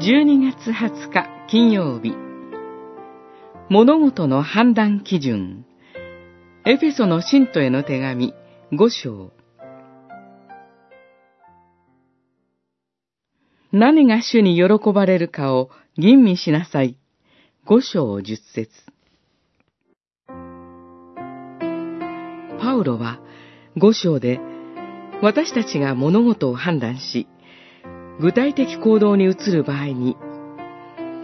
12月20日金曜日。物事の判断基準。エフェソの信徒への手紙5章。何が主に喜ばれるかを吟味しなさい。5章10節。パウロは5章で私たちが物事を判断し、具体的行動に移る場合に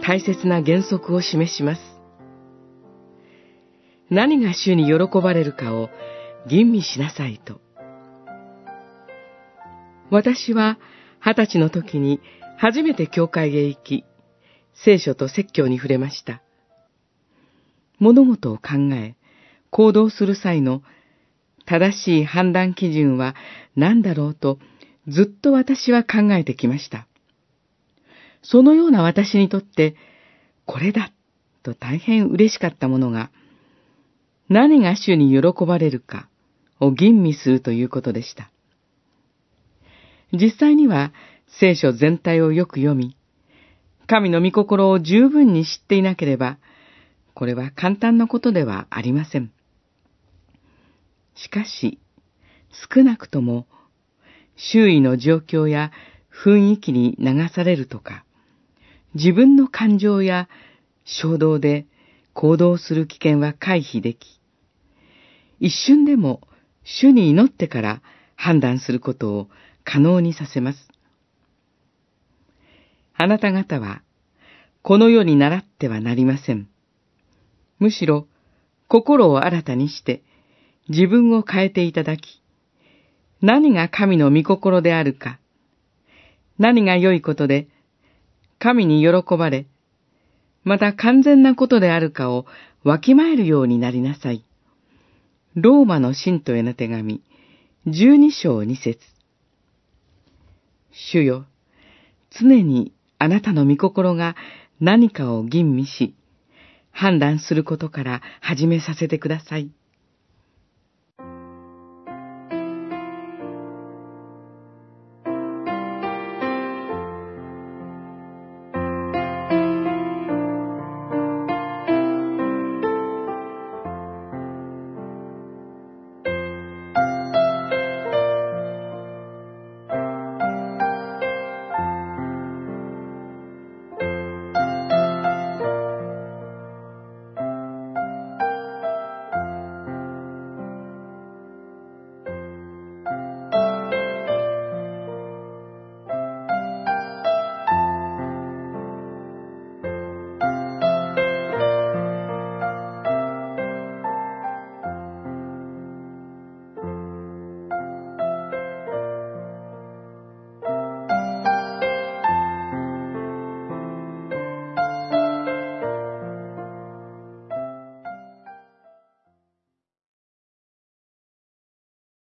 大切な原則を示します。何が主に喜ばれるかを吟味しなさいと。私は二十歳の時に初めて教会へ行き、聖書と説教に触れました。物事を考え、行動する際の正しい判断基準は何だろうとずっと私は考えてきました。そのような私にとって、これだと大変嬉しかったものが、何が主に喜ばれるかを吟味するということでした。実際には聖書全体をよく読み、神の御心を十分に知っていなければ、これは簡単なことではありません。しかし、少なくとも、周囲の状況や雰囲気に流されるとか、自分の感情や衝動で行動する危険は回避でき、一瞬でも主に祈ってから判断することを可能にさせます。あなた方は、この世に習ってはなりません。むしろ、心を新たにして、自分を変えていただき、何が神の御心であるか、何が良いことで、神に喜ばれ、また完全なことであるかをわきまえるようになりなさい。ローマの信徒への手紙、十二章二節主よ、常にあなたの御心が何かを吟味し、判断することから始めさせてください。